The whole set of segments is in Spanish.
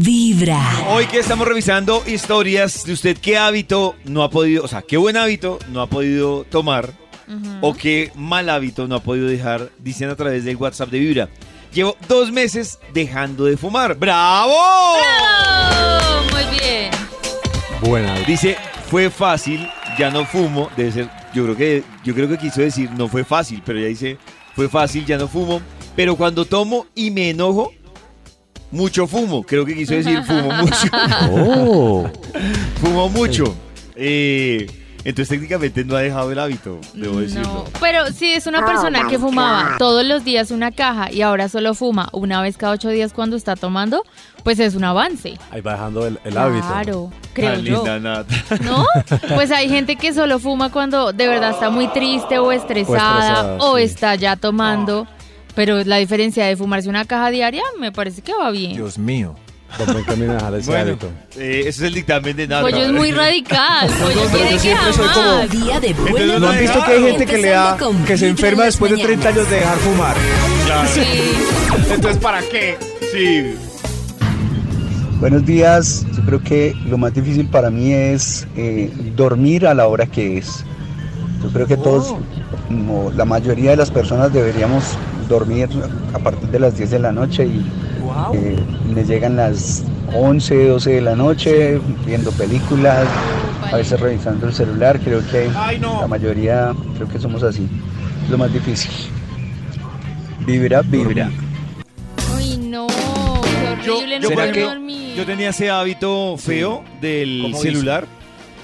Vibra. Hoy que estamos revisando historias de usted, ¿qué hábito no ha podido, o sea, qué buen hábito no ha podido tomar o qué mal hábito no ha podido dejar, diciendo a través del WhatsApp de Vibra? Llevo dos meses dejando de fumar. ¡Bravo! ¡Oh! Muy bien. Buena. Dice, fue fácil, ya no fumo. Debe ser, yo creo que, yo creo que quiso decir, no fue fácil, pero ya dice, fue fácil, ya no fumo. Pero cuando tomo y me enojo, mucho fumo. Creo que quiso decir, fumo mucho. Oh. fumo mucho. Eh, entonces técnicamente no ha dejado el hábito, debo decirlo. No, pero si es una persona que fumaba todos los días una caja y ahora solo fuma una vez cada ocho días cuando está tomando, pues es un avance. Ahí va dejando el, el hábito. Claro, creo Tan yo. linda, Nata. ¿No? Pues hay gente que solo fuma cuando de verdad está muy triste o estresada estresada, o, sí. está ya tomando. Pero la diferencia de fumarse una caja diaria me parece que va bien. Dios mío. Bueno, eh, ese es el dictamen de Nata. Pollo es muy radical. Pollo pero quiere yo que siempre soy como-. Día de Entonces, buena ¿no ¿No han visto que hay gente que le da, que se enferma después de 30 mañanas. años de dejar fumar? Sí. Entonces, ¿para qué? Sí. Buenos días, yo creo que lo más difícil para mí es eh, dormir a la hora que es. Yo creo que todos, como la mayoría de las personas deberíamos dormir a partir de las 10 de la noche y eh, me llegan las 11, 12 de la noche viendo películas, a veces revisando el celular, creo que Ay, no. la mayoría, creo que somos así, es lo más difícil. Vibra, vibra. Uy, no. Qué Yo, horrible yo, no poder ejemplo, dormir. yo tenía ese hábito feo del ¿Cómo celular,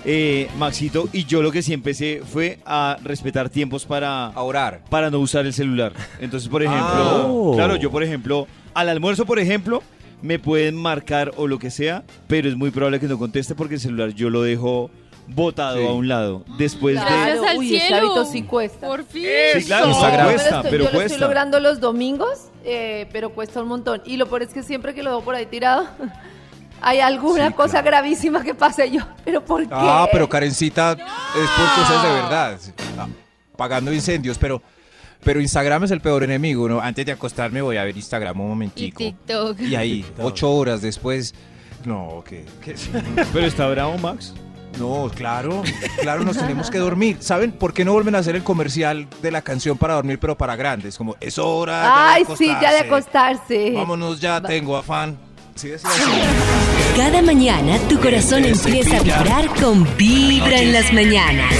eh, Maxito, y yo lo que sí empecé fue a respetar tiempos para, A orar. para no usar el celular. Entonces, por ejemplo, Ah. claro, yo por ejemplo, al almuerzo, por ejemplo, me pueden marcar o lo que sea, pero es muy probable que no conteste porque el celular yo lo dejo botado Sí. a un lado. Después de... Gracias al Uy, ese cielo. hábito sí cuesta. Por fin. Sí, claro, Instagram. cuesta, Yo lo estoy- pero yo lo estoy logrando los domingos, eh, pero cuesta un montón. Y lo peor es que siempre que lo veo por ahí tirado, hay alguna Sí, cosa claro. gravísima que pase yo. ¿Pero por qué? Ah, pero Karencita es por cosas de verdad. Ah, Pagando incendios, pero, pero Instagram es el peor enemigo. ¿no? Antes de acostarme voy a ver Instagram un Y momentico. TikTok. Y ahí, ocho horas después. No, que. Pero está bravo, Max. No, claro, claro, nos tenemos que dormir. ¿Saben por qué no vuelven a hacer el comercial de la canción para dormir, pero para grandes? Como, es hora. ya Ay, de sí, ya de acostarse. Vámonos ya, tengo afán. Sí. Cada mañana tu corazón Ese empieza a vibrar con Vibra en las mañanas.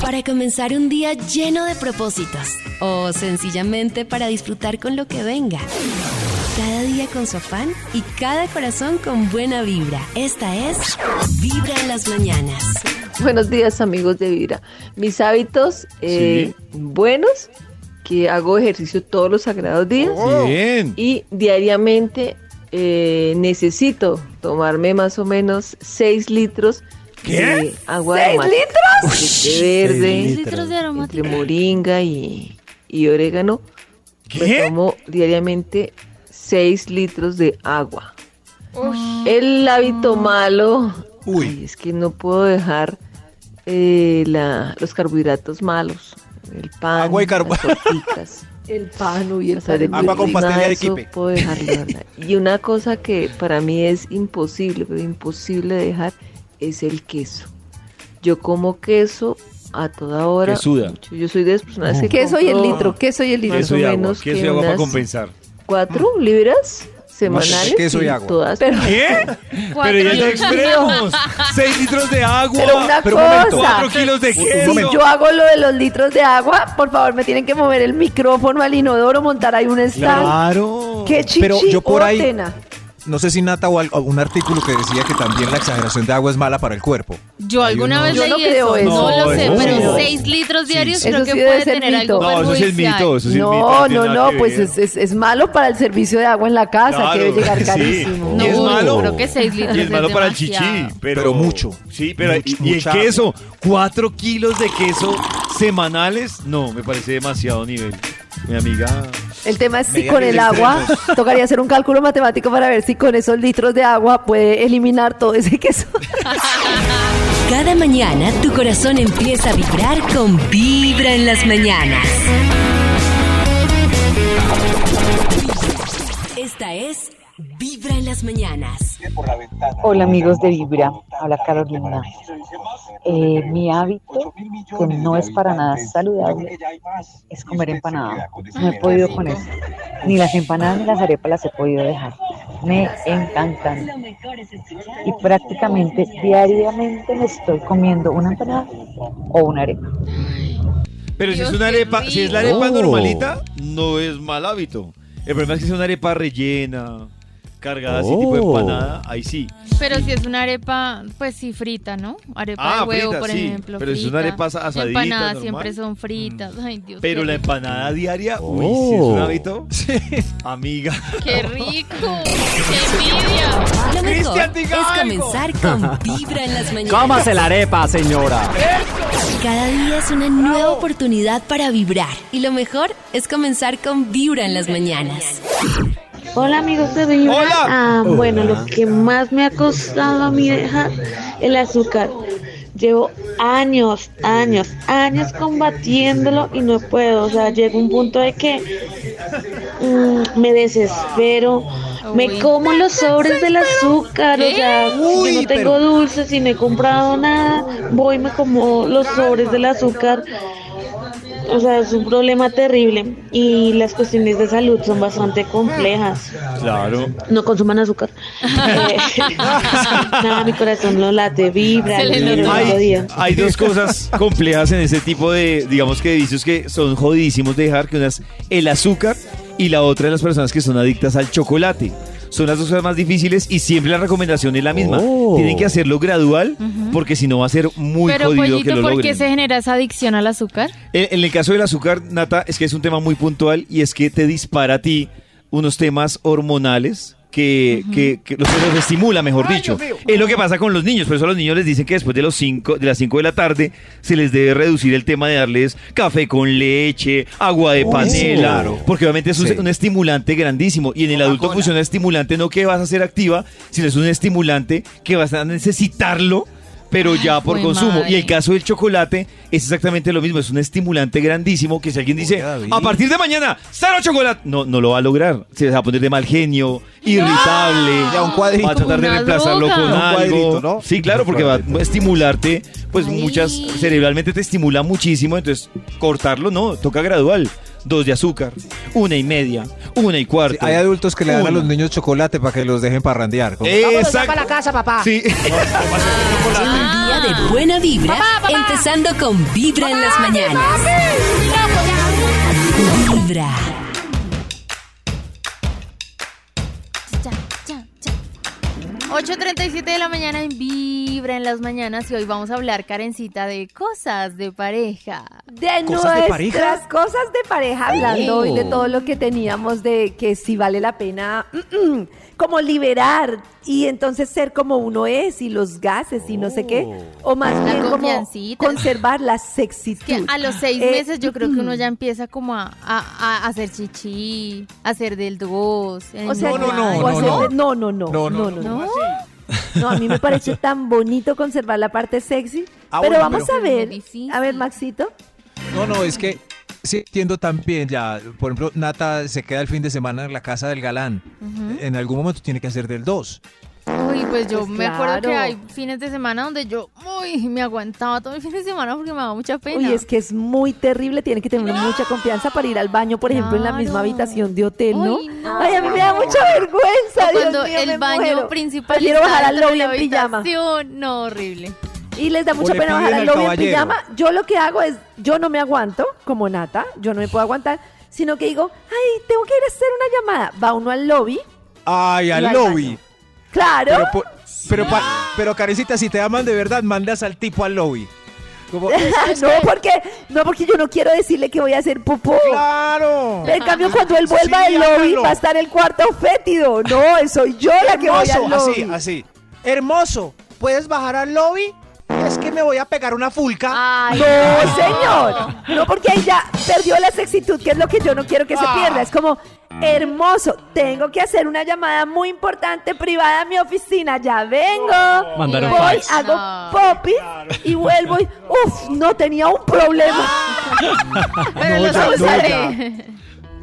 Para comenzar un día lleno de propósitos o sencillamente para disfrutar con lo que venga. Cada día con su afán y cada corazón con buena vibra. Esta es Vibra en las mañanas. Buenos días, amigos de Vibra. Mis hábitos eh, buenos, que hago ejercicio todos los sagrados días Bien. y diariamente eh, necesito tomarme más o menos 6 litros de agua ¿Seis litros? verde, Seis litros de entre moringa y, y orégano. Me ¿Qué? tomo diariamente 6 litros de agua. El hábito malo, Uy. ay, es que no puedo dejar eh, la- los carbohidratos malos. El pan, Agua y las torticas, el pan y el Agua con pastel de arequipe. puedo dejarlo. ¿verdad? Y una cosa que para mí es imposible, pero imposible dejar, es el queso. Yo como queso a toda hora. Quesuda. mucho. Yo soy de esas personas que Queso y el litro, queso y el litro. Más Queso o y agua, menos queso que y agua para compensar. cuatro libras semanales. queso y agua. Todas. Pero, ¿Qué? Pero ya litros. extremos. 6 litros de agua. pero una pero un momento. cosa. 4 kilos de Si queso. yo hago lo de los litros de agua, por favor, me tienen que mover el micrófono al inodoro, montar ahí un stand. Claro. ¡Qué Pero yo por ahí-! No sé si Nata o al- o un artículo que decía que también la exageración de agua es mala para el cuerpo. Yo alguna unos- vez Yo leí no creo eso. eso. No, lo sé, No, pero no. 6 litros diarios sí. creo Eso que sí puede ser tener mito. algo No, eso es el mito. Eso es el mito. No, no, no, pues es, es, es malo para el servicio de agua en la casa, Claro, que debe llegar sí. carísimo. Y es No, malo. creo que 6 litros Y es malo para el chichi. Pero, Pero mucho. Sí, pero Mucho, y, y el queso, 4 kilos de queso semanales, no, me parece demasiado nivel. Mi amiga. El tema es si con el agua, tocaría hacer un cálculo matemático para ver si con esos litros de agua puede eliminar todo ese queso. Cada mañana tu corazón empieza a vibrar con Vibra en las mañanas. Esta es Vibra en las mañanas. Hola amigos de Vibra, habla Carolina. Eh, mi hábito, que no es para nada saludable, es comer empanada. No he podido con eso. Ni las empanadas ni las arepas las he podido dejar. Me encantan. Y prácticamente diariamente me estoy comiendo una empanada o una arepa. Pero si es una arepa, si es la arepa normalita, no es mal hábito. El problema es que es una arepa rellena, cargada así tipo Oh. empanada, ahí sí. Pero si es una arepa, pues sí, frita, ¿no? Arepa Ah, de huevo, frita, por sí. ejemplo. Pero si es una frita. arepa asa- asadita, Empanadas normal. siempre son fritas. Ay, Dios Pero la empanada diaria, uy, Oh. si es un hábito, amiga. ¡Qué rico! ¡Qué envidia! Lo mejor Cristian, diga es algo. comenzar con Vibra en las mañanas. Cómase la arepa, señora. Cada día es una nueva oportunidad para vibrar. Y lo mejor es comenzar con Vibra en las mañanas. Hola amigos de Vibra. Hola. Ah, bueno, lo que más me ha costado a mí dejar el azúcar. Llevo años, años, años combatiéndolo y no puedo. O sea, llega un punto de que mm, me desespero. Me como los sobres del azúcar. O sea, Uy, yo no tengo dulces y no he comprado nada. Voy y me como los sobres del azúcar. O sea, es un problema terrible y las cuestiones de salud son bastante complejas. Claro. No consuman azúcar. Eh, nada, mi corazón no late, vibra, todo Hay, día. hay dos cosas complejas en ese tipo de, digamos que de vicios que son jodidísimos de dejar, que una es el azúcar y la otra de las personas que son adictas al chocolate. Son las dos cosas más difíciles y siempre la recomendación es la misma. Oh. Tienen que hacerlo gradual porque si no va a ser muy Pero jodido que lo ¿por logren. qué se genera esa adicción al azúcar? En, en el caso del azúcar, Nata, es que es un tema muy puntual y es que te dispara a ti unos temas hormonales que, que, que los, los estimula, mejor dicho. Es lo que pasa con los niños, por eso a los niños les dicen que después de, los cinco, de las 5 de la tarde se les debe reducir el tema de darles café con leche, agua de panela, claro. porque obviamente es un, Sí. un estimulante grandísimo y en el adulto funciona estimulante no que vas a ser activa, sino es un estimulante que vas a necesitarlo pero ya por consumo. madre. Y el caso del chocolate es exactamente lo mismo, es un estimulante grandísimo que si alguien dice, a partir de mañana, cero chocolate, no, no lo va a lograr. Se va a poner de mal genio, irritable, Ya, un cuadrito. va a tratar de reemplazarlo droga. con Un algo. cuadrito, ¿no? Sí, claro, porque va a estimularte, pues Ay. muchas, cerebralmente te estimula muchísimo, entonces cortarlo no, toca gradual. Dos de azúcar, una y media, una y cuarto. Hay adultos que le dan a los niños chocolate para que los dejen parrandear. Como- Exacto. para la casa, papá. Sí. Un día de buena vibra, empezando con Vibra en las mañanas. Vibra. Ya, ya, ya. 8.37 de la mañana en Vibra en las mañanas y hoy vamos a hablar, Karencita, de cosas de pareja. De ¿Cosas de nuestras pareja? cosas de pareja, hablando hoy de todo lo que teníamos de que si vale la pena como liberar y entonces ser como uno es y los gases y no sé qué, o más La bien como conservar la sexitud. Que a los seis Eh, meses yo creo que uno ya empieza como a, a- a hacer chichi, a hacer del dos. O sea, el No, no, baño. o no, hacer no. de- no, no, no, No, no, no, no, ¿No? No, a mí me parece tan bonito conservar la parte sexy. Ah, pero bueno, vamos pero- a ver, a ver, Maxito. No, no, es que sí entiendo también ya. Por ejemplo, Nata se queda el fin de semana en la casa del galán. En algún momento tiene que hacer del 2. Uy, pues yo Pues me acuerdo que hay fines de semana donde yo uy, me aguantaba todo el fin de semana porque me daba mucha pena. Uy, es que es muy terrible, tiene que tener mucha confianza para ir al baño, por ejemplo, en la misma habitación de hotel, ¿no? Uy, no. Ay, a mí me da mucha vergüenza, O Dios cuando mío, el me baño muero. principal Prefiero está bajar al lobby en pijama. No, horrible. Y les da mucha pena bajar al lobby en pijama. Yo lo que hago es, yo no me aguanto, como Nata, yo no me puedo aguantar, sino que digo, ay, tengo que ir a hacer una llamada. Va uno al lobby, Ay, al Y al lobby. baño. Claro. Pero, po- pero, pa- pero Karencita, si te aman de verdad, mandas al tipo al lobby. Como, no, porque, no, porque yo no quiero decirle que voy a hacer popó. ¡Claro! En cambio, cuando él vuelva Sí, del lobby, hágalo. va a estar el cuarto fétido. No, soy yo la que voy al lobby. así, así. Hermoso, ¿puedes bajar al lobby? Es que me voy a pegar una fulca. Ay, No, señor. No, porque ahí ya perdió la sexitud, que es lo que yo no quiero que se Ah. pierda. Es como, hermoso, tengo que hacer una llamada muy importante privada a mi oficina. Ya vengo. Mandar voy, fax. hago No. popis y vuelvo y, uf, no tenía un problema. Pero No, ya, no, usaré.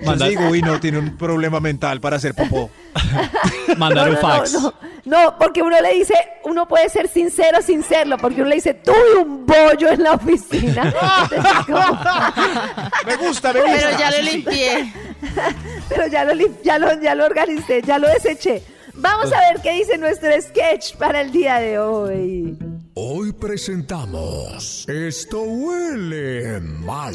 Yo digo, uy, no, tiene un problema mental para hacer popó. Mandar No, un no, fax. No, no, no, porque uno le dice, uno puede ser sincero sin serlo, porque uno le dice, tuve un bollo en la oficina. Me gusta, me gusta. Pero ya lo limpié. pero ya lo, ya, lo, ya lo organicé, ya lo deseché. Vamos a ver qué dice nuestro sketch para el día de hoy. Hoy presentamos Esto huele mal.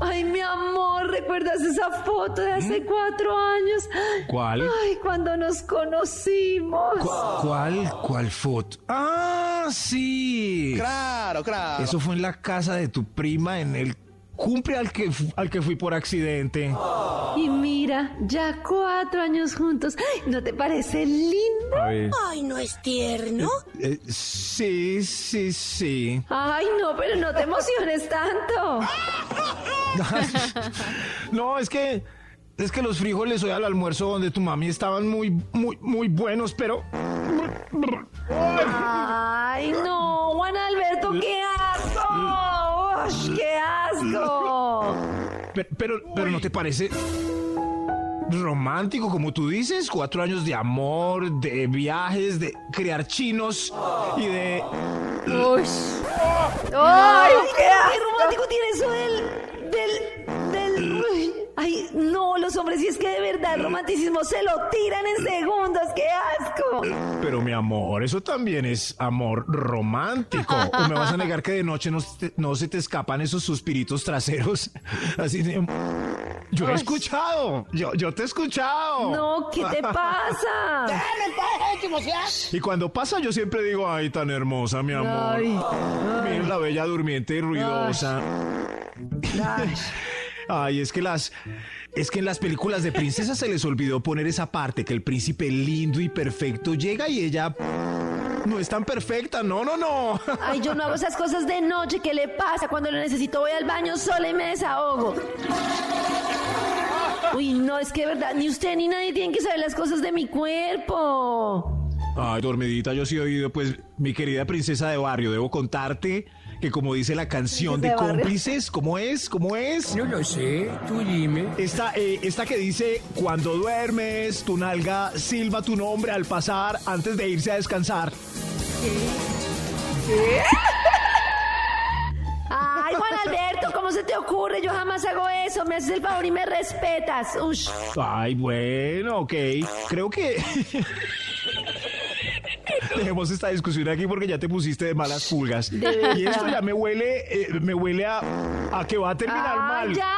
Ay, mi amor, ¿recuerdas esa foto de hace cuatro años? ¿Cuál? Ay, cuando nos conocimos. ¿Cuál? ¿Cuál foto? Ah, sí. Claro, claro. Eso fue en la casa de tu prima en el cumple al que, al que fui por accidente. Y mira, ya cuatro años juntos. ¿No te parece lindo? Ay, ¿no es tierno? Eh, sí, sí, sí. Ay, no, pero no te emociones tanto. No, es que es que los frijoles hoy al almuerzo donde tu mami estaban muy muy muy buenos, pero Ay, no, Juan Alberto, qué asco. Ush, qué asco. pero pero, pero no te parece romántico como tú dices, cuatro años de amor, de viajes, de criar chinos y de Uy. Ay, qué, romántico tiene eso del. Del. del. uy. Ay, no, los hombres, si es que de verdad el romanticismo se lo tiran en segundos, qué asco. Pero mi amor, eso también es amor romántico. ¿O me vas a negar que de noche no, se te- no se te escapan esos suspiritos traseros? Así de... Yo he Ay. escuchado, yo, yo te he escuchado. No, ¿qué te pasa? Y cuando pasa yo siempre digo, ay, tan hermosa, mi amor. Ay, Mira la bella durmiente y ruidosa. Ay, es que las... Es que en las películas de princesas se les olvidó poner esa parte que el príncipe lindo y perfecto llega y ella no es tan perfecta. No, no, no. Ay, yo no hago esas cosas de noche. ¿Qué le pasa? Cuando lo necesito voy al baño sola y me desahogo. Uy, no, es que de verdad, ni usted ni nadie tienen que saber las cosas de mi cuerpo. Ay, dormidita, yo sí he oído, pues, mi querida princesa de barrio, debo contarte que como dice la canción de, cómplices, ¿cómo es? ¿Cómo es? No lo sé, tú dime. Esta, eh, esta que dice, cuando duermes, tu nalga silba tu nombre al pasar antes de irse a descansar. Ay, Juan Alberto, ¿cómo se te ocurre? Yo jamás hago eso. Me haces el favor y me respetas. Ush. Ay, bueno, ok. Creo que... Dejemos esta discusión aquí porque ya te pusiste de malas pulgas. De. Y esto ya me huele, eh, me huele a, a que va a terminar ¡Ay, mal. ya!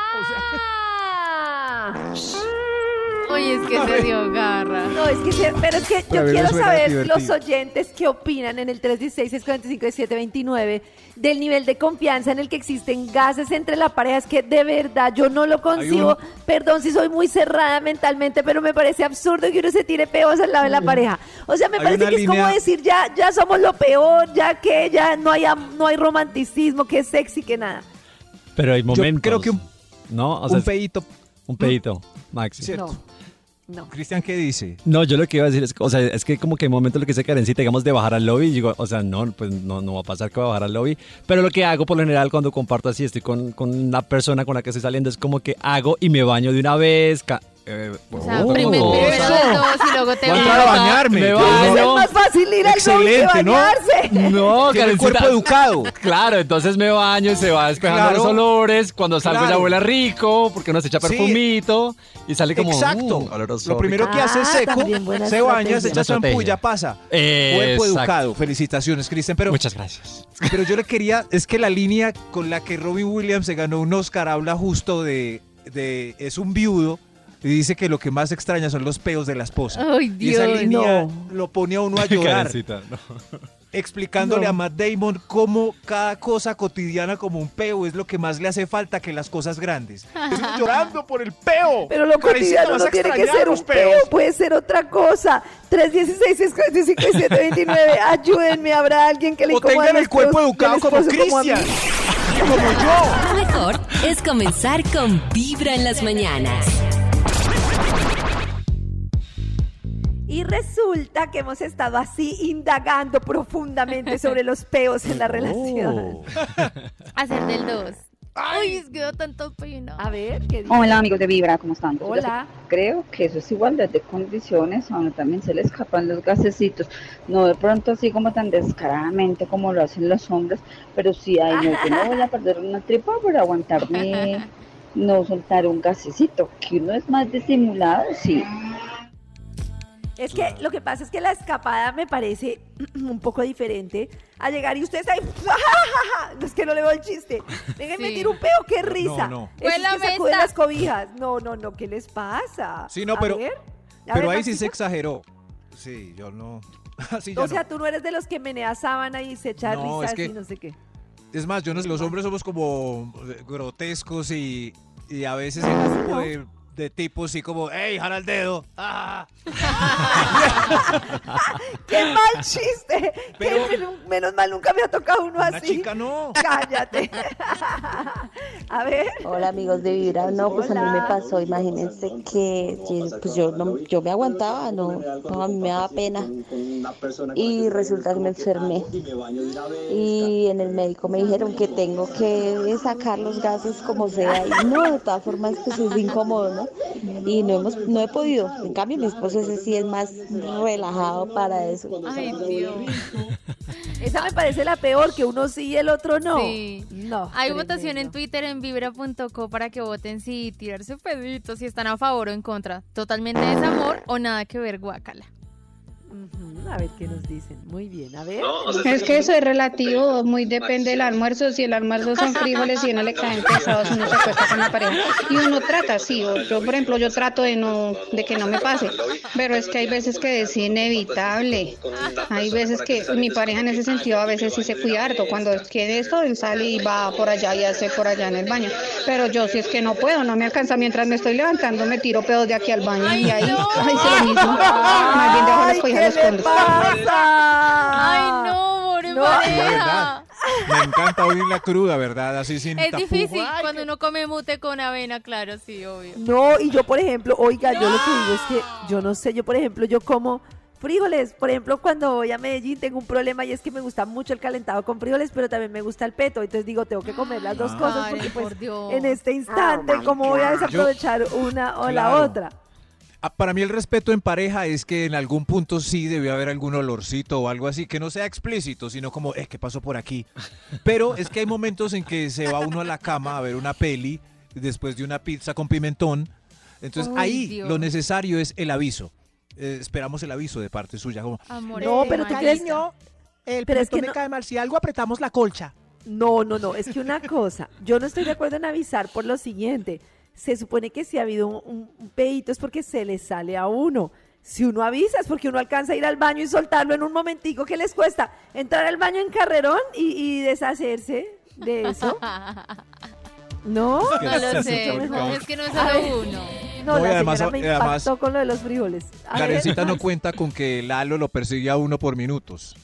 Oye, es que se dio garra. No, es que, se- pero es que Pero a yo mí me quiero suena saber divertido. los oyentes qué opinan en el 316-645-1729 del nivel de confianza en el que existen gases entre la pareja. Es que de verdad yo no lo concibo. Perdón si soy muy cerrada mentalmente, pero me parece absurdo que uno se tire peos al lado de la pareja. O sea, me Hay parece una que es como línea- decir ya, ya somos lo peor, ya que ya no hay, am- no hay romanticismo, que sexy, que nada. Pero hay momentos. creo que un- ¿no? O sea, un pedito. Un pedito, Maxi. Cierto. No. Cristian, ¿qué dice? No, yo lo que iba a decir es, o sea, es que como que hay momentos lo que dice Karencita, digamos, de bajar al lobby, digo, o sea, no, pues no, no va a pasar que va a bajar al lobby, pero lo que hago por lo general cuando comparto así, estoy con, con una persona con la que estoy saliendo, es como que hago y me baño de una vez, ca- eh, O sea, oh, primero, primero eso. dos y luego te Voy a bañarme. Me Yo- baño. Es más fácil ir al que Excelente, ¿no? bañarse. No, Tiene el cuerpo educado. Claro, entonces me baño y se va despejando Claro. los olores. Cuando salgo Claro. ya huele rico, porque uno se echa Sí. perfumito y sale como. Exacto. mm, oloroso Lo primero que hace es Ah, seco, se baña, se echa Estrategia. ya pasa. Eh, Cuerpo exacto. educado. Felicitaciones, Cristian. Pero, Muchas gracias. pero yo le quería, es que la línea con la que Robin Williams se ganó un Oscar habla justo de, de es un viudo y dice que lo que más extraña son los peos de la esposa. Ay, y esa Dios. línea no. lo pone a uno a llorar, Karencita, no. explicándole No. a Matt Damon cómo cada cosa cotidiana como un peo es lo que más le hace falta que las cosas grandes. Estoy llorando por el peo. Pero lo Karencita, cotidiano no tiene que ser un peo, puede ser otra cosa. 316-645-729, ayúdenme, habrá alguien que le O incomode tengan el cuerpo peos educado como. Cristian. Como yo. Lo mejor es comenzar con Vibra en las mañanas. Y resulta que hemos estado así indagando profundamente sobre los peos en la relación. Oh. Hacer del dos. Ay, es que tanto pena. A ver, ¿qué dice? Hola amigos de Vibra, ¿cómo están? Yo Hola. Creo que eso es igualdad de condiciones, a uno también se le escapan los gasecitos, no de pronto así como tan descaradamente como lo hacen los hombres, pero sí, ay, no, yo no voy a perder una tripa por aguantarme, no soltar un gasecito, que uno es más disimulado, sí. Es que lo que pasa es que la escapada me parece un poco diferente a llegar y ustedes ahí. No es que no le veo el chiste. Déjenme Sí. tirar un peo, qué risa. No, no. Huela que sacuden las cobijas. No, no, no, ¿qué les pasa? Sí, no, A pero, ver, pero ver, ahí sí se exageró. Sí, yo no. O sea, no. tú no eres de los que menea sábana y se echa No, risas es que- y no sé qué. Es más, yo no sé, los hombres somos como eh, grotescos y, y a veces grupo de, de tipos sí como, ¡Ey, jala el dedo! ¡Ah! ¡Qué mal chiste! Pero- Que men- menos mal nunca me ha tocado uno Una así. chica no. Cállate. a ver. Hola amigos de Vibra, no, pues a mí me pasó, imagínense que que, pues yo no, yo me aguantaba, no, no, a mí me daba pena y resulta que me enfermé y en el médico me dijeron que tengo que sacar los gases como sea y no, de todas formas pues es incómodo, ¿no? Y no hemos, no he podido, en cambio mi esposo ese sí es más relajado para eso. Ay, Dios. Esa me parece la peor, que uno sí y el otro no. Sí. No. Hay tremendo. votación en Twitter en vibra.co para que voten si tirarse peditos, si están a favor o en contra. Totalmente desamor o nada que ver, guacala. A ver qué nos dicen. Muy bien, a ver. Es que eso es relativo, muy depende del almuerzo. Si el almuerzo son frijoles y uno le caen pesados, uno se acuesta con la pareja. Y uno trata, sí. o Yo, por ejemplo, yo trato de no, de que no me pase. Pero es que hay veces que es inevitable. Hay veces que mi pareja en ese sentido a veces sí se cuida harto. Cuando quiere esto, él sale y va por allá y hace por allá en el baño. Pero yo si es que no puedo, no me alcanza. Mientras me estoy levantando, me tiro pedos de aquí al baño y ahí, ay, sí, lo mismo. Más bien dejo las cobijas los escondo. Ay, no, pobre No. La pareja. Me encanta oír la cruda, ¿verdad? Así sin Es tapujo. difícil Ay, cuando uno come mute con avena, claro, sí, obvio. No, y yo, por ejemplo, oiga, yo lo que digo es que yo no sé, yo, por ejemplo, yo como frijoles. Por ejemplo, cuando voy a Medellín tengo un problema y es que me gusta mucho el calentado con frijoles, pero también me gusta el peto. Entonces digo, tengo que comer las dos Ay, cosas porque pues por Dios. en este instante, ¿cómo voy a desaprovechar una o la Claro. otra? Ah, Para mí el respeto en pareja es que en algún punto sí debe haber algún olorcito o algo así, que no sea explícito, sino como, eh, ¿qué pasó por aquí? Pero es que hay momentos en que se va uno a la cama a ver una peli después de una pizza con pimentón. Entonces Uy, ahí Dios. lo necesario es el aviso. Eh, esperamos el aviso de parte suya. Como, Amor, No, eh, pero tú crees El Pero es que me no- cae mal. Si algo apretamos la colcha. No, no, no. Es que una cosa, yo no estoy de acuerdo en avisar por lo siguiente. Se supone que si ha habido un, un- un pedito es porque se le sale a uno. Si uno avisa es porque uno alcanza a ir al baño y soltarlo en un momentico. ¿Qué les cuesta? Entrar al baño en carrerón y, y deshacerse de eso. ¿No? No lo sé, es que no es solo uno. No, No, la además- señora me y además- impactó con lo de los frijoles. A Karencita no cuenta con que Lalo lo persigue a uno por minutos.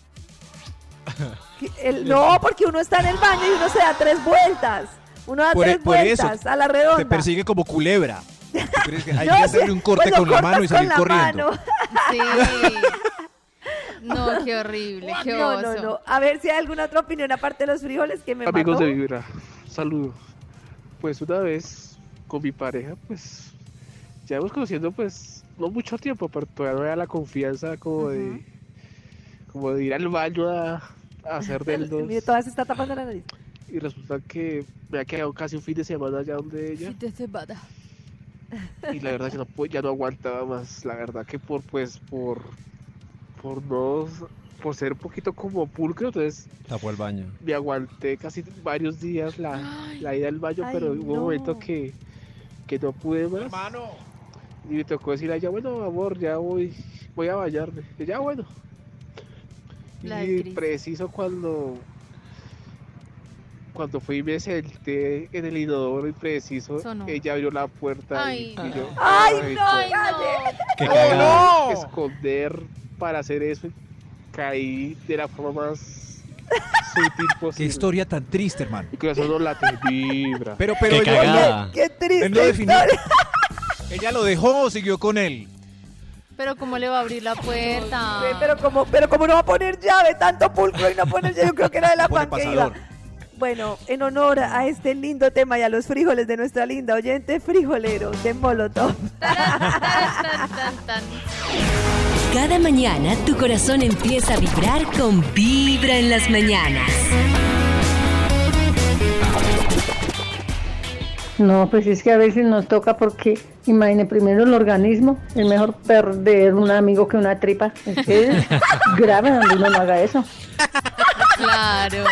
el- no, porque uno está en el baño y uno se da tres vueltas. Uno da Por, tres e- por eso, vueltas a la redonda. te persigue como culebra. ¿Tú crees que hay No, que sí, hacerle un corte pues con la mano y salir corriendo? Sí. No, qué horrible, qué No, oso. no, no. A ver si hay alguna otra opinión aparte de los frijoles que me Amigos mató. de Vibra, saludo. Pues una vez con mi pareja, pues ya hemos conociendo pues no mucho tiempo, pero todavía no era la confianza como de como de ir al baño a, a hacer deldos. Mire, todas se está tapando la nariz. Y resulta que me ha quedado casi un fin de semana allá donde ella. Fin de semana. Y la verdad que no, ya no aguantaba más. La verdad que por pues por por no por ser un poquito como pulcro, entonces Tapó el baño. me aguanté casi varios días la, la ida al baño, Ay, pero hubo no. un momento que, que no pude más. Y me tocó decir a ella, bueno, amor, ya voy, voy a bañarme. Y ya, bueno. La y preciso cuando cuando fui y me senté en el inodoro y preciso, Sonó. ella abrió la puerta Ay, y, y yo, ¡Ay, no! ay, ¡Qué no, esconder para hacer eso y caí de la forma más sutil Qué posible. historia tan triste, hermano. Y con eso no la vibra. Pero, pero Qué ella- cagada. ¡Qué triste no historia! ¿Ella lo dejó o siguió con él? Pero ¿cómo le va a abrir la puerta? Pero como, pero como no va a poner llave, tanto pulcro y no poner llave, yo creo que era de la pan que iba. Bueno, en honor a este lindo tema y a los frijoles de nuestra linda oyente, frijolero de Molotov. Cada mañana tu corazón empieza a vibrar con Vibra en las mañanas. No, pues es que a veces nos toca porque, imagine, primero el organismo, es mejor perder un amigo que una tripa. Es que es grave donde uno no haga eso. Claro.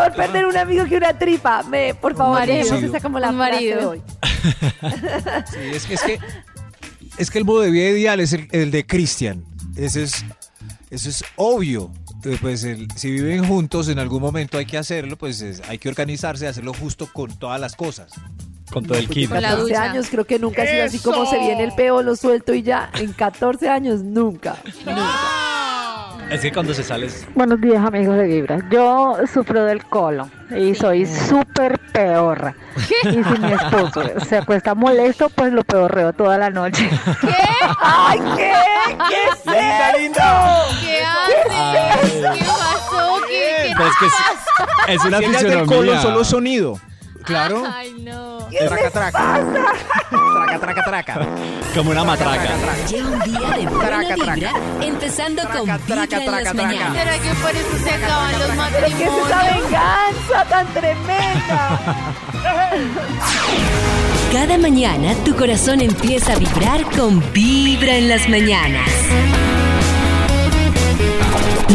Mejor perder un amigo que una tripa. Me, por favor, marido. esa como la Un frase marido. de hoy. Sí, es que, es que, es que el modo de vida ideal es el, el de Cristian. Ese es, eso es obvio. Pues el- si viven juntos, en algún momento hay que hacerlo, pues es- hay que organizarse, hacerlo justo con todas las cosas. Con todo el kit. 14 años, creo que nunca ha sido así como se viene el peo, lo suelto y ya. En 14 años, nunca. Es que cuando se sale es- Buenos días amigos de Vibra. Yo sufro del colon y soy súper peor. Y si mi esposo se acuesta molesto, pues lo peorreo toda la noche. ¡Ay, qué! ¿Qué es ¡Linda, eso? linda! ¿Qué haces? ¿Qué pasó? ¿Qué, qué es que es- pasa? es una es del fisionomía. colon, solo sonido. Claro. Ay, no. Traca, traca. Traca, traca, traca. Como una matraca. Lleva un día de buena Traca, traca. vibra, empezando con Traca, Vibra traca, en las traca. ¿Será que por eso se acaban los ¿Pero qué es esa matrimonios? venganza tan tremenda? Cada mañana tu corazón empieza a vibrar con Vibra en las mañanas.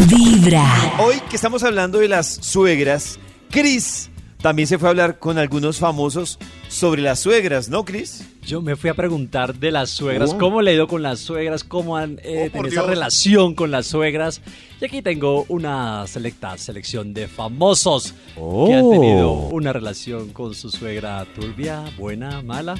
Vibra. Hoy que estamos hablando de las suegras, Chris también se fue a hablar con algunos famosos sobre las suegras, ¿no, Chris? Yo me fui a preguntar de las suegras, Oh. cómo le ha ido con las suegras, cómo han eh, Oh, tenido esa relación con las suegras. Y aquí tengo una selecta selección de famosos que han tenido una relación con su suegra turbia, buena, mala.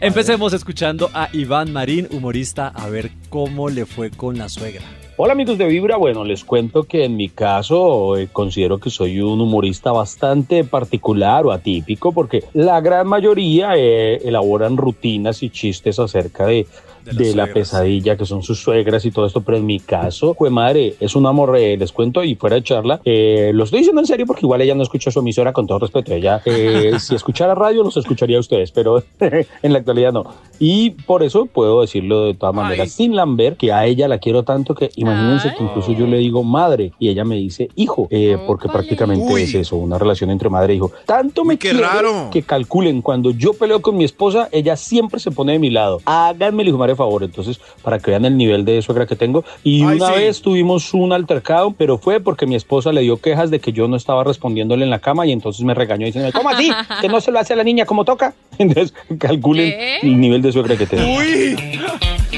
Empecemos escuchando a Iván Marín, humorista, a ver cómo le fue con la suegra. Hola amigos de Vibra, bueno, les cuento que en mi caso eh, considero que soy un humorista bastante particular o atípico porque la gran mayoría eh, elaboran rutinas y chistes acerca de, De la suegras. pesadilla que son sus suegras y todo esto, pero en mi caso, pues madre, es un amor, eh, les cuento y fuera de charla, eh, lo estoy diciendo en serio porque igual ella no escucha su emisora con todo respeto, ella eh, si escuchara radio los escucharía a ustedes, pero en la actualidad no. Y por eso puedo decirlo de todas maneras, sin Lambert, que a ella la quiero tanto que imagínense que incluso yo le digo madre y ella me dice hijo, eh, porque prácticamente es eso, una relación entre madre e hijo. Tanto me raro. que calculen, cuando yo peleo con mi esposa, ella siempre se pone de mi lado. Háganme el hijo madre favor, entonces, para que vean el nivel de suegra que tengo. Y Ay, una sí. vez tuvimos un altercado, pero fue porque mi esposa le dio quejas de que yo no estaba respondiéndole en la cama y entonces me regañó diciendo, ¿cómo así? Que no se lo hace a la niña como toca. Entonces, calculen ¿Qué? el nivel de suegra que tengo.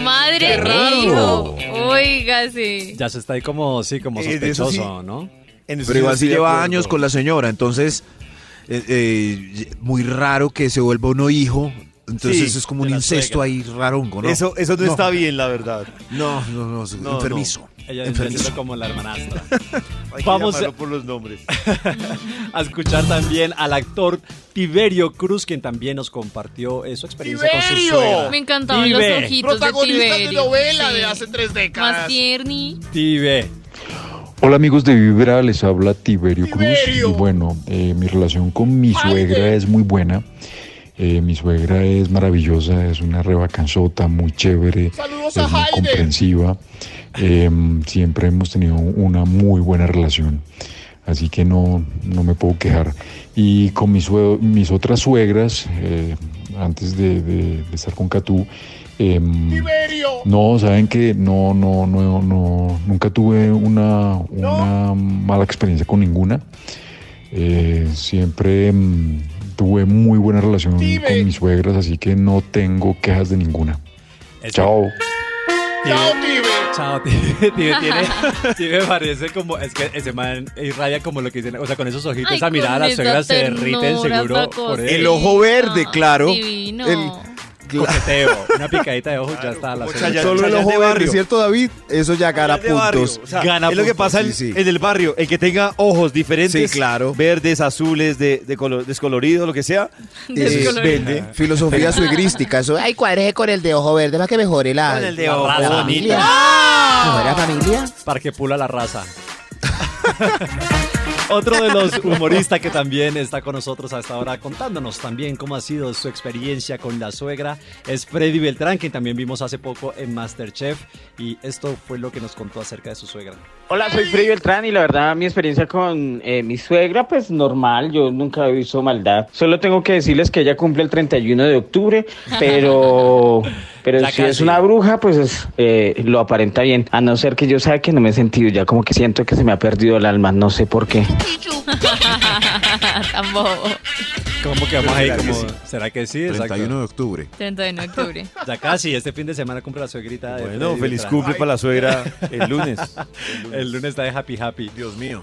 Madre Qué raro. e hijo. Oiga, sí. Ya se está ahí como, sí, como Eh, de sospechoso, sí. ¿no? Pero igual sí lleva años con la señora, entonces eh, eh, muy raro que se vuelva uno hijo. Entonces Sí, es como un de incesto suegra. ahí rarongo, ¿no? Eso, eso no, está bien, la verdad. No, no, no, No, enfermizo. Ella entendiendo como la hermanastra. Hay Vamos por los nombres. a escuchar también al actor Tiberio Cruz, quien también nos compartió eh, su experiencia con su suegra. Me encantaban Tibe. los ojitos Protagonista de novela Sí. de hace tres Más décadas. tierni. Tibe. Hola amigos de Vibra, les habla Tiberio, Cruz y bueno, eh, mi relación con mi suegra es muy buena. Eh, mi suegra es maravillosa, es una rebacanzota, muy chévere, Saludos es muy comprensiva. Eh, siempre hemos tenido una muy buena relación, así que no, no me puedo quejar. Y con mis, mis otras suegras, eh, antes de, de- de estar con Catú, em, no, saben que no, no, no, no, nunca tuve una, una mala experiencia con ninguna. Eh, siempre mm, tuve muy buena relación con mis suegras, así que no tengo quejas de ninguna. Chao. Chao, Tibe. Chao, Tibe. Tibe tiene, Tibe parece como, es que ese man irradia como lo que dicen, o sea, con esos ojitos Ay, a mirar a las suegras se derriten seguro por él. El ojo verde, claro. Divino. El- Coqueteo, una picadita de ojo, ya está la Solo el ojo de verde, barrio. ¿cierto, David? Eso ya gana puntos. O sea, Gana es lo que pasa en, sí, sí. en el barrio. El que tenga ojos diferentes, Sí, claro. verdes, azules, de, de color descolorido, lo que sea, Eh, vende. filosofía suegrística. Eso, ay, cuadreje con el de ojo verde para que mejore la, Con el de la ojo raza. bonito. ¿Mejore la familia? Para que pula la raza. Otro de los humoristas que también está con nosotros a esta hora contándonos también cómo ha sido su experiencia con la suegra es Freddy Beltrán, que también vimos hace poco en Masterchef y esto fue lo que nos contó acerca de su suegra. Hola, soy Freddy Beltrán y la verdad mi experiencia con eh, mi suegra pues normal, yo nunca he visto maldad. Solo tengo que decirles que ella cumple el 31 de octubre, pero pero Ya si es una bruja pues es, eh, lo aparenta bien. A no ser que yo sabe que no me he sentido ya como que siento que se me ha perdido el alma, no sé por qué. Tampoco. ¿Cómo que vamos ahí? ¿Será que Como, sí? ¿Será que sí? Exacto. 31 de octubre. 31 de octubre. Ya casi, este fin de semana cumple la suegrita. de Bueno, Freddy feliz cumple para la suegra el lunes. El lunes está de Happy Happy. Dios mío.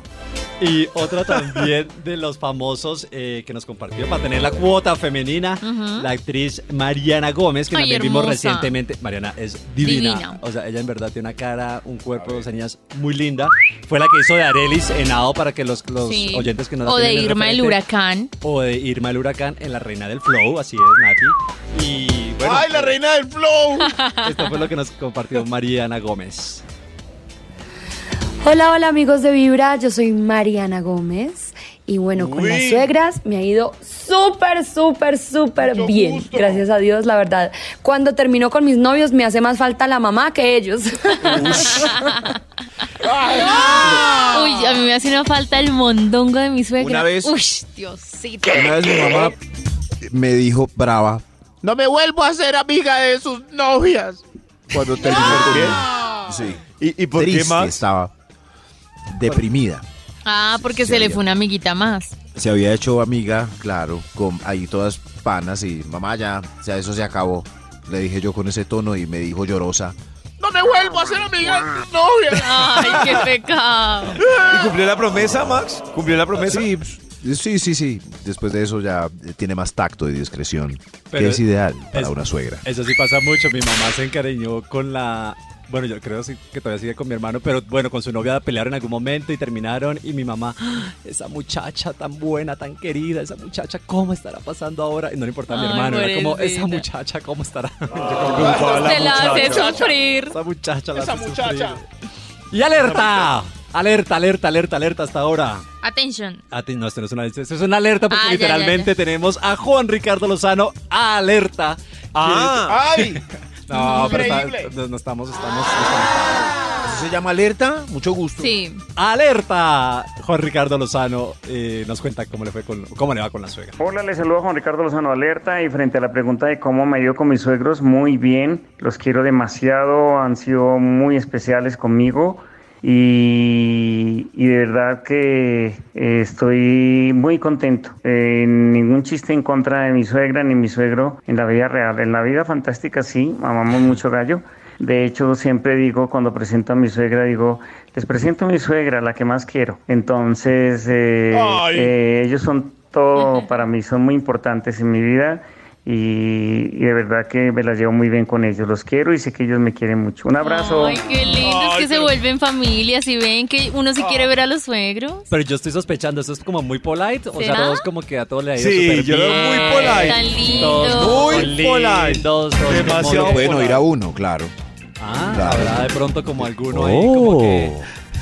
Y otro también de los famosos eh, que nos compartió para tener la cuota femenina, la actriz Mariana Gómez, que Ay, también vimos recientemente. Mariana es divina. Divina. O sea, ella en verdad tiene una cara, un cuerpo, dos niñas muy linda. Fue la que hizo de Arelis en Ado para que los, los Sí. oyentes que no la O de Irma el huracán. O de Irma el Huracán en La Reina del Flow, así es, Nati. Y bueno, ¡Ay, la reina del flow! esto fue lo que nos compartió Mariana Gómez. Hola, hola amigos de Vibra, yo soy Mariana Gómez y bueno, con Uy. las suegras me ha ido súper, súper, súper bien, gracias a Dios, la verdad. Cuando termino con mis novios me hace más falta la mamá que ellos. Uy, a mí me hace una falta el mondongo de mi suegra. Una vez- Uy, Diosito. Una vez mi mamá me dijo brava No me vuelvo a ser amiga de sus novias. cuando terminó conmigo. Sí. ¿Y, y por qué más? estaba. Deprimida. Ah, porque se le fue una amiguita más. Se había hecho amiga, claro, con ahí todas panas y mamá ya, o sea, eso se acabó. Le dije yo con ese tono y me dijo llorosa. No me vuelvo a ser amiga de sus novias. Ay, qué pecado. ¿Y cumplió la promesa, Max? ¿Cumplió la promesa? Sí, pues, sí, sí, sí. Después de eso ya tiene más tacto y discreción, Pero que es ideal para es- una suegra. Eso sí pasa mucho. Mi mamá se encariñó con la. Bueno, yo creo sí que todavía sigue con mi hermano, pero bueno, con su novia pelearon en algún momento y terminaron. Y mi mamá, "Ah, esa muchacha tan buena, tan querida, esa muchacha, ¿cómo estará pasando ahora? Y no le importaba a mi hermano, era como, esa muchacha, ¿cómo estará? Yo como, Se la hace muchacha. sufrir. Esa muchacha la Esa hace muchacha. sufrir. Y alerta, alerta, alerta, alerta, alerta hasta ahora. Attention. Ati- no, esto no es una, esto es una alerta porque Ah, ya, literalmente ya, ya. tenemos a Juan Ricardo Lozano alerta. Ah. ¡Ay! No, pero está- no, no estamos, estamos desconectados. ¿Eso se llama alerta? Mucho gusto. Sí. ¡Alerta! Juan Ricardo Lozano eh, nos cuenta cómo le fue con, cómo le va con la suegra. Hola, les saludo a Juan Ricardo Lozano Alerta y frente a la pregunta de cómo me dio con mis suegros, muy bien, los quiero demasiado, han sido muy especiales conmigo y, y de verdad que eh, estoy muy contento. Eh, ningún chiste en contra de mi suegra ni mi suegro en la vida real. En la vida fantástica sí, amamos mucho gallo. De hecho, siempre digo, cuando presento a mi suegra, digo, les presento a mi suegra, la que más quiero. Entonces, eh, eh, ellos son todo para mí, son muy importantes en mi vida y, y de verdad que me las llevo muy bien con ellos. Los quiero y sé que ellos me quieren mucho. Un abrazo. Ay, qué lindo. es que se vuelven familias y ven que uno sí quiere ver a los suegros. Pero yo estoy sospechando, esto es como muy polite, o sea, todos como que a todos le ha ido Sí, yo lo veo bien. muy polite. Tan lindo. Todos Muy polite. lindos, todos Demasiado Pueden oír a uno, claro. Ah, Claro. habrá de pronto como alguno ahí como que...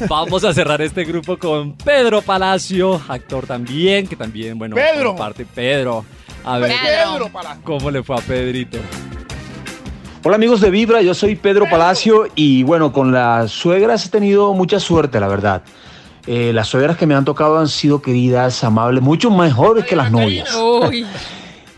Vamos a cerrar este grupo con Pedro Palacio, actor también, que también, bueno, Pedro. comparte Pedro. A ver, Pedro. ¿cómo le fue a Pedrito? Hola amigos de Vibra, yo soy Pedro Palacio y bueno, con las suegras he tenido mucha suerte, la verdad. Eh, las suegras que me han tocado han sido queridas, amables, mucho mejores que las novias.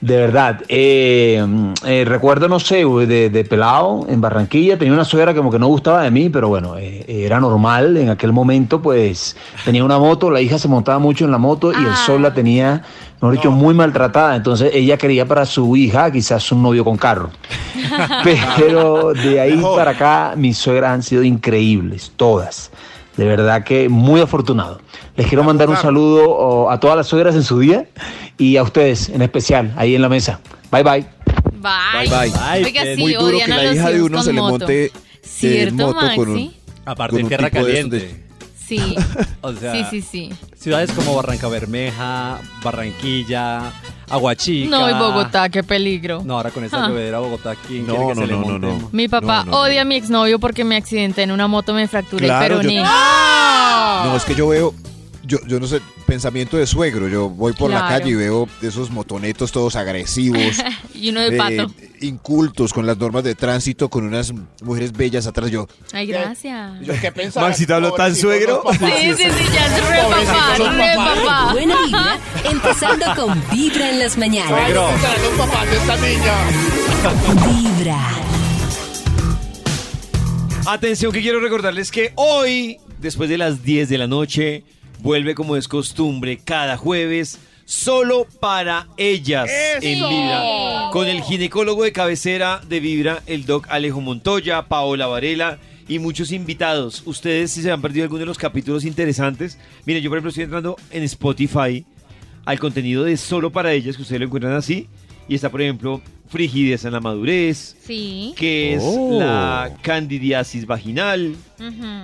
De verdad. Eh, eh, recuerdo, no sé, de, de pelado en Barranquilla, tenía una suegra como que no gustaba de mí, pero bueno, eh, era normal. En aquel momento, pues tenía una moto, la hija se montaba mucho en la moto y el Ah. sol la tenía, mejor dicho, muy maltratada. Entonces ella quería para su hija quizás un novio con carro. Pero de ahí para acá, mis suegras han sido increíbles, todas. De verdad que muy afortunado. Les quiero mandar un saludo a todas las suegras en su día y a ustedes en especial, ahí en la mesa. Bye bye. Bye. Bye, bye. Oiga, sí, Muy duro odian que a la los hija de hijos uno con se le moto. monte ¿Cierto, en moto con un, Maxi? Aparte con en un tierra tipo de- caliente. Sí. O sea, Sí, sí, sí. ciudades como Barranca Bermeja, Barranquilla, Aguachica. No, y Bogotá, qué peligro. No, ahora con esa Ah. llovedera Bogotá, ¿quién No, quiere que no, se le no, no, monte? no. Mi papá No, no, odia a mi exnovio porque me accidenté en una moto, me fracturé Claro, el peroné. yo- No, es que yo veo, yo, yo no sé, pensamiento de suegro. Yo voy por la calle y veo esos motonetos todos agresivos. Y uno de eh, pato. incultos con las normas de tránsito, con unas mujeres bellas atrás. Yo, Ay, gracias. ¿yo qué pensaba? Maxi, ¿te habló tan suegro? Sí, sí, sí, ya es re papá, re papá. Buena vibra, empezando con Vibra en las mañanas. Suegro. los papás de esta niña. Vibra. Atención que quiero recordarles que hoy, después de las 10 de la noche, vuelve como es costumbre cada jueves, solo para ellas en Vibra. Con el ginecólogo de cabecera de Vibra, el doc Alejo Montoya, Paola Varela y muchos invitados. Ustedes si se han perdido alguno de los capítulos interesantes, miren, yo por ejemplo estoy entrando en Spotify al contenido de solo para ellas, que ustedes lo encuentran así. Y está, por ejemplo, frigidez en la madurez, Sí. que es Oh. la candidiasis vaginal,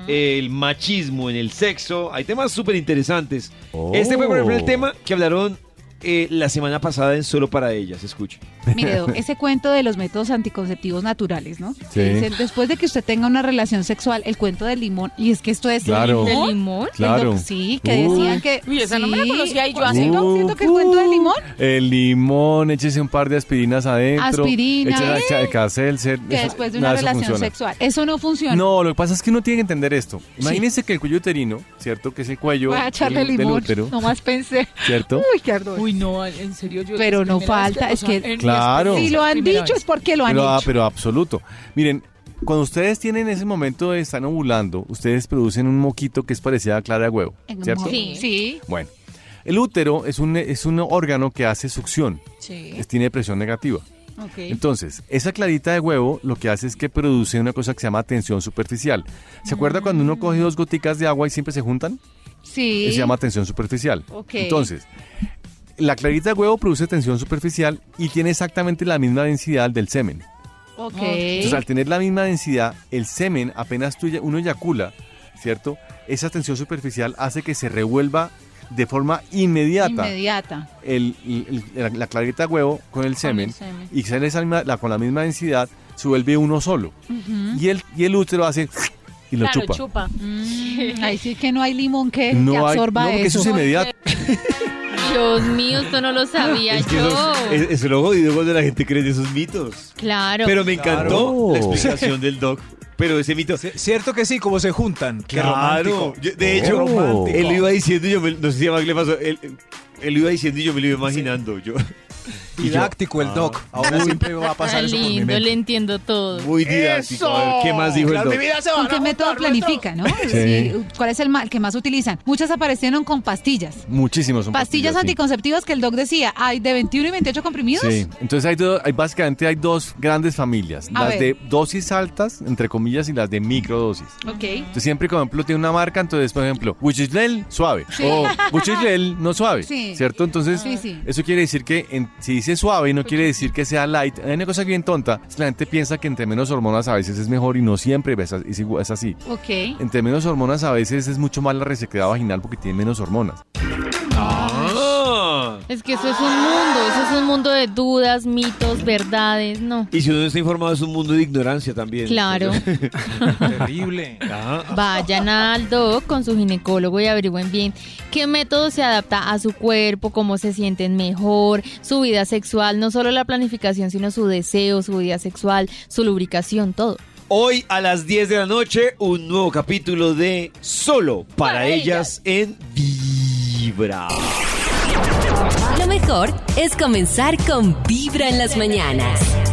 el machismo en el sexo. Hay temas súper interesantes. Oh. Este fue, por ejemplo, el tema que hablaron eh, la semana pasada en Solo para Ellas. Escuchen. Mire, ese cuento de los métodos anticonceptivos naturales, ¿no? Sí. Dice, después de que usted tenga una relación sexual, el cuento del limón, y es que esto es Claro. ¿del ¿Del limón? Claro. El sí, que Uy. decían que... Uy, esa no me la sí. conocía y yo ¿Sí, así. no? ¿Siento que el cuento del limón? El limón, échese un par de aspirinas adentro. Aspirina, échese ¿eh? el Caselcer, Que después de una relación funciona. sexual. Eso no funciona. No, lo que pasa es que uno tiene que entender esto. Imagínense que el cuello uterino, ¿cierto? Que es el cuello Voy a echarle del, del limón. útero, Nomás pensé. ¿cierto? Uy, qué ardor. Uy, no, en serio yo. Pero no falta, es que- mi Claro. Si lo han dicho vez. es porque lo han pero, ah, hecho. pero absoluto. Miren, cuando ustedes tienen ese momento de estar ovulando, ustedes producen un moquito que es parecido a clara de huevo, ¿cierto? Sí. sí. Bueno, el útero es un, es un órgano que hace succión, Sí. es- tiene presión negativa. Ok. Entonces, esa clarita de huevo lo que hace es que produce una cosa que se llama tensión superficial. ¿Se acuerda cuando uno coge dos goticas de agua y siempre se juntan? Sí. Eso se llama tensión superficial. Ok. Entonces, la clarita de huevo produce tensión superficial y tiene exactamente la misma densidad del semen. Ok. Entonces, al tener la misma densidad, el semen, apenas tú uno eyacula, ¿cierto? Esa tensión superficial hace que se revuelva de forma inmediata Inmediata. el- el- el- la, la clarita de huevo con el semen, semen. y sale esa misma- la- con la misma densidad, se vuelve uno solo. Ujú. Y, el, y el útero hace y lo Claro, chupa. Mm, ahí sí que no hay limón que, que No hay, absorba no, porque eso eso. es inmediato. Dios mío, esto no lo sabía Es que yo. eso es, es lo jodido cuando la gente cree en esos mitos. Claro. Pero me encantó Claro. la explicación del doc. Pero ese mito. Cierto que sí, como se juntan. Qué Claro. Yo- de hecho, romántico. él lo iba diciendo y yo me, no sé si a Mac le pasó. Él, él lo iba diciendo y yo me lo iba imaginando. Yo, Didáctico el doc. Ahora muy- siempre va a pasar eso por mi lindo, mente. le entiendo todo. Muy didáctico. A ver, ¿qué más dijo el doc? ¿Con qué método planifica, no? Sí. ¿Cuál es el, ma- el que más utilizan? Muchas aparecieron con pastillas. Muchísimos son Pastillas sí. anticonceptivas que el doc decía, hay de 21 y 28 comprimidos. Sí, entonces hay, do- hay básicamente hay dos grandes familias, A las ver. de dosis altas, entre comillas, y las de microdosis. Ok. Entonces siempre, por ejemplo, tiene una marca, entonces, por ejemplo, Wichislel, suave, Sí. o Wichislel, no suave, Sí. ¿cierto? Entonces, Sí, sí. eso quiere decir que en- si dice suave, no quiere decir que sea light. Hay una cosa bien tonta, es que la gente piensa que entre menos hormonas a veces es mejor y no siempre es, es igual- es así. Ok. Entre menos hormonas a veces es mucho más la resequedad vaginal porque tiene menos hormonas. Ah. Es que eso es un mundo, eso es un mundo de dudas, mitos, verdades, no. Y si uno no está informado, es un mundo de ignorancia también. Claro. Terrible. Ah, Vayan al doc con su ginecólogo y averigüen bien qué método se adapta a su cuerpo, cómo se sienten mejor, su vida sexual, no solo la planificación, sino su deseo, su vida sexual, su lubricación, todo. Hoy a las 10 de la noche, un nuevo capítulo de Solo para, Para ellas en Vibra. Es comenzar con Vibra en las mañanas.